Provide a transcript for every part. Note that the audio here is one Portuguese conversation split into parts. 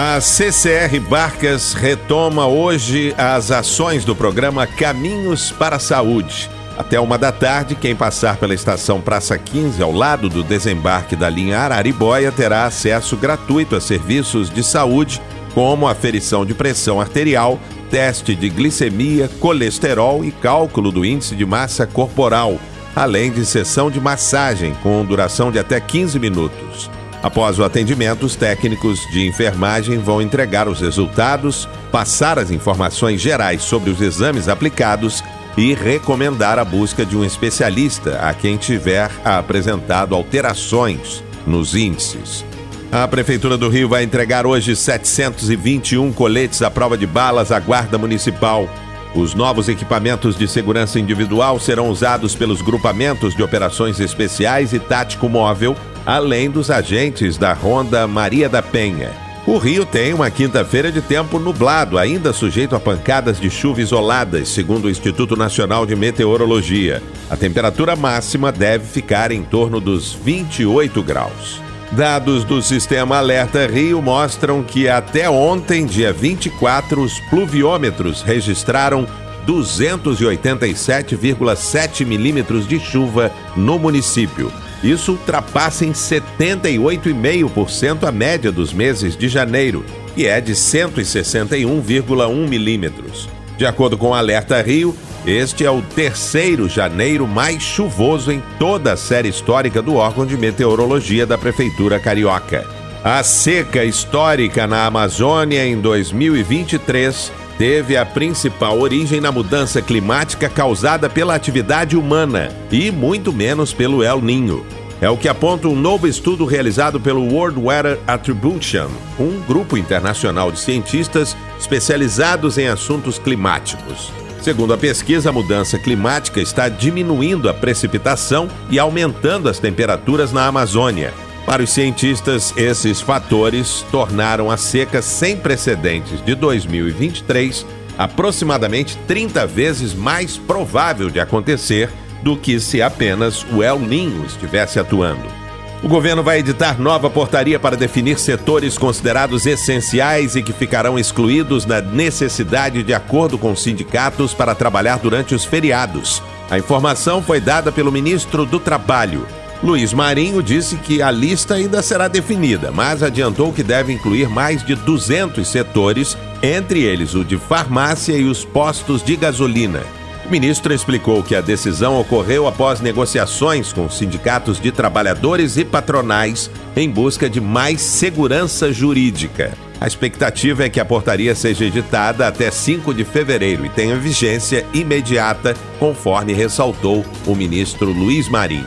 A CCR Barcas retoma hoje as ações do programa Caminhos para a Saúde. Até uma da tarde, quem passar pela estação Praça 15, ao lado do desembarque da linha Araribóia, terá acesso gratuito a serviços de saúde, como aferição de pressão arterial, teste de glicemia, colesterol e cálculo do índice de massa corporal, além de sessão de massagem com duração de até 15 minutos. Após o atendimento, os técnicos de enfermagem vão entregar os resultados, passar as informações gerais sobre os exames aplicados e recomendar a busca de um especialista a quem tiver apresentado alterações nos índices. A Prefeitura do Rio vai entregar hoje 721 coletes à prova de balas à Guarda Municipal. Os novos equipamentos de segurança individual serão usados pelos grupamentos de operações especiais e tático móvel, além dos agentes da Ronda Maria da Penha. O Rio tem uma quinta-feira de tempo nublado, ainda sujeito a pancadas de chuva isoladas, segundo o Instituto Nacional de Meteorologia. A temperatura máxima deve ficar em torno dos 28 graus. Dados do Sistema Alerta Rio mostram que até ontem, dia 24, os pluviômetros registraram 287,7 milímetros de chuva no município. Isso ultrapassa em 78,5% a média dos meses de janeiro, que é de 161,1 milímetros. De acordo com o Alerta Rio, este é o terceiro janeiro mais chuvoso em toda a série histórica do órgão de meteorologia da Prefeitura Carioca. A seca histórica na Amazônia em 2023 teve a principal origem na mudança climática causada pela atividade humana e muito menos pelo El Ninho. É o que aponta um novo estudo realizado pelo World Weather Attribution, um grupo internacional de cientistas especializados em assuntos climáticos. Segundo a pesquisa, a mudança climática está diminuindo a precipitação e aumentando as temperaturas na Amazônia. Para os cientistas, esses fatores tornaram a seca sem precedentes de 2023 aproximadamente 30 vezes mais provável de acontecer do que se apenas o El Ninho estivesse atuando. O governo vai editar nova portaria para definir setores considerados essenciais e que ficarão excluídos na necessidade de acordo com sindicatos para trabalhar durante os feriados. A informação foi dada pelo ministro do Trabalho. Luiz Marinho disse que a lista ainda será definida, mas adiantou que deve incluir mais de 200 setores, entre eles o de farmácia e os postos de gasolina. O ministro explicou que a decisão ocorreu após negociações com sindicatos de trabalhadores e patronais em busca de mais segurança jurídica. A expectativa é que a portaria seja editada até 5 de fevereiro e tenha vigência imediata, conforme ressaltou o ministro Luiz Marinho.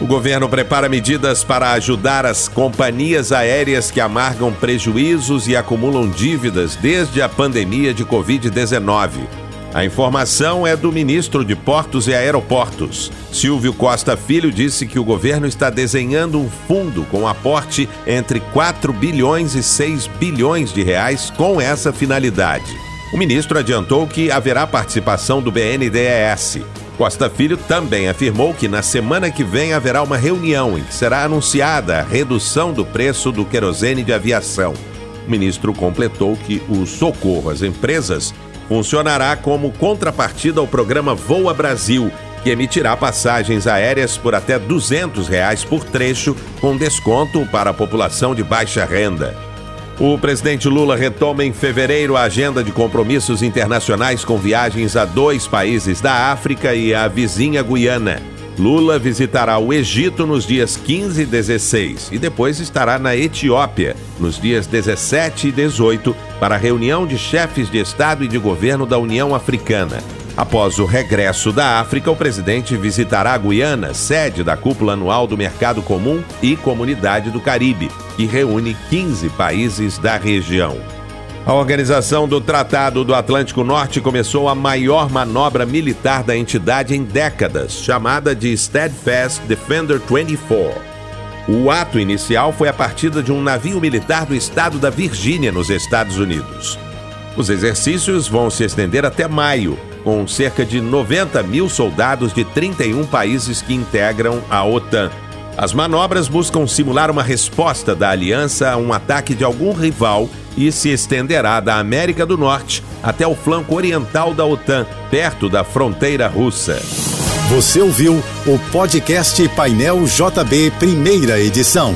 O governo prepara medidas para ajudar as companhias aéreas que amargam prejuízos e acumulam dívidas desde a pandemia de Covid-19. A informação é do ministro de Portos e Aeroportos. Silvio Costa Filho disse que o governo está desenhando um fundo com aporte entre 4 bilhões e 6 bilhões de reais com essa finalidade. O ministro adiantou que haverá participação do BNDES. Costa Filho também afirmou que na semana que vem haverá uma reunião em que será anunciada a redução do preço do querosene de aviação. O ministro completou que o socorro às empresas funcionará como contrapartida ao programa Voa Brasil, que emitirá passagens aéreas por até 200 reais por trecho, com desconto para a população de baixa renda. O presidente Lula retoma em fevereiro a agenda de compromissos internacionais com viagens a dois países da África e a vizinha Guiana. Lula visitará o Egito nos dias 15 e 16 e depois estará na Etiópia nos dias 17 e 18 para a reunião de chefes de Estado e de governo da União Africana. Após o regresso da África, o presidente visitará a Guiana, sede da cúpula anual do Mercado Comum e Comunidade do Caribe, que reúne 15 países da região. A organização do Tratado do Atlântico Norte começou a maior manobra militar da entidade em décadas, chamada de Steadfast Defender 24. O ato inicial foi a partida de um navio militar do estado da Virgínia, nos Estados Unidos. Os exercícios vão se estender até maio, com cerca de 90 mil soldados de 31 países que integram a OTAN. As manobras buscam simular uma resposta da aliança a um ataque de algum rival e se estenderá da América do Norte até o flanco oriental da OTAN, perto da fronteira russa. Você ouviu o podcast Painel JB, primeira edição.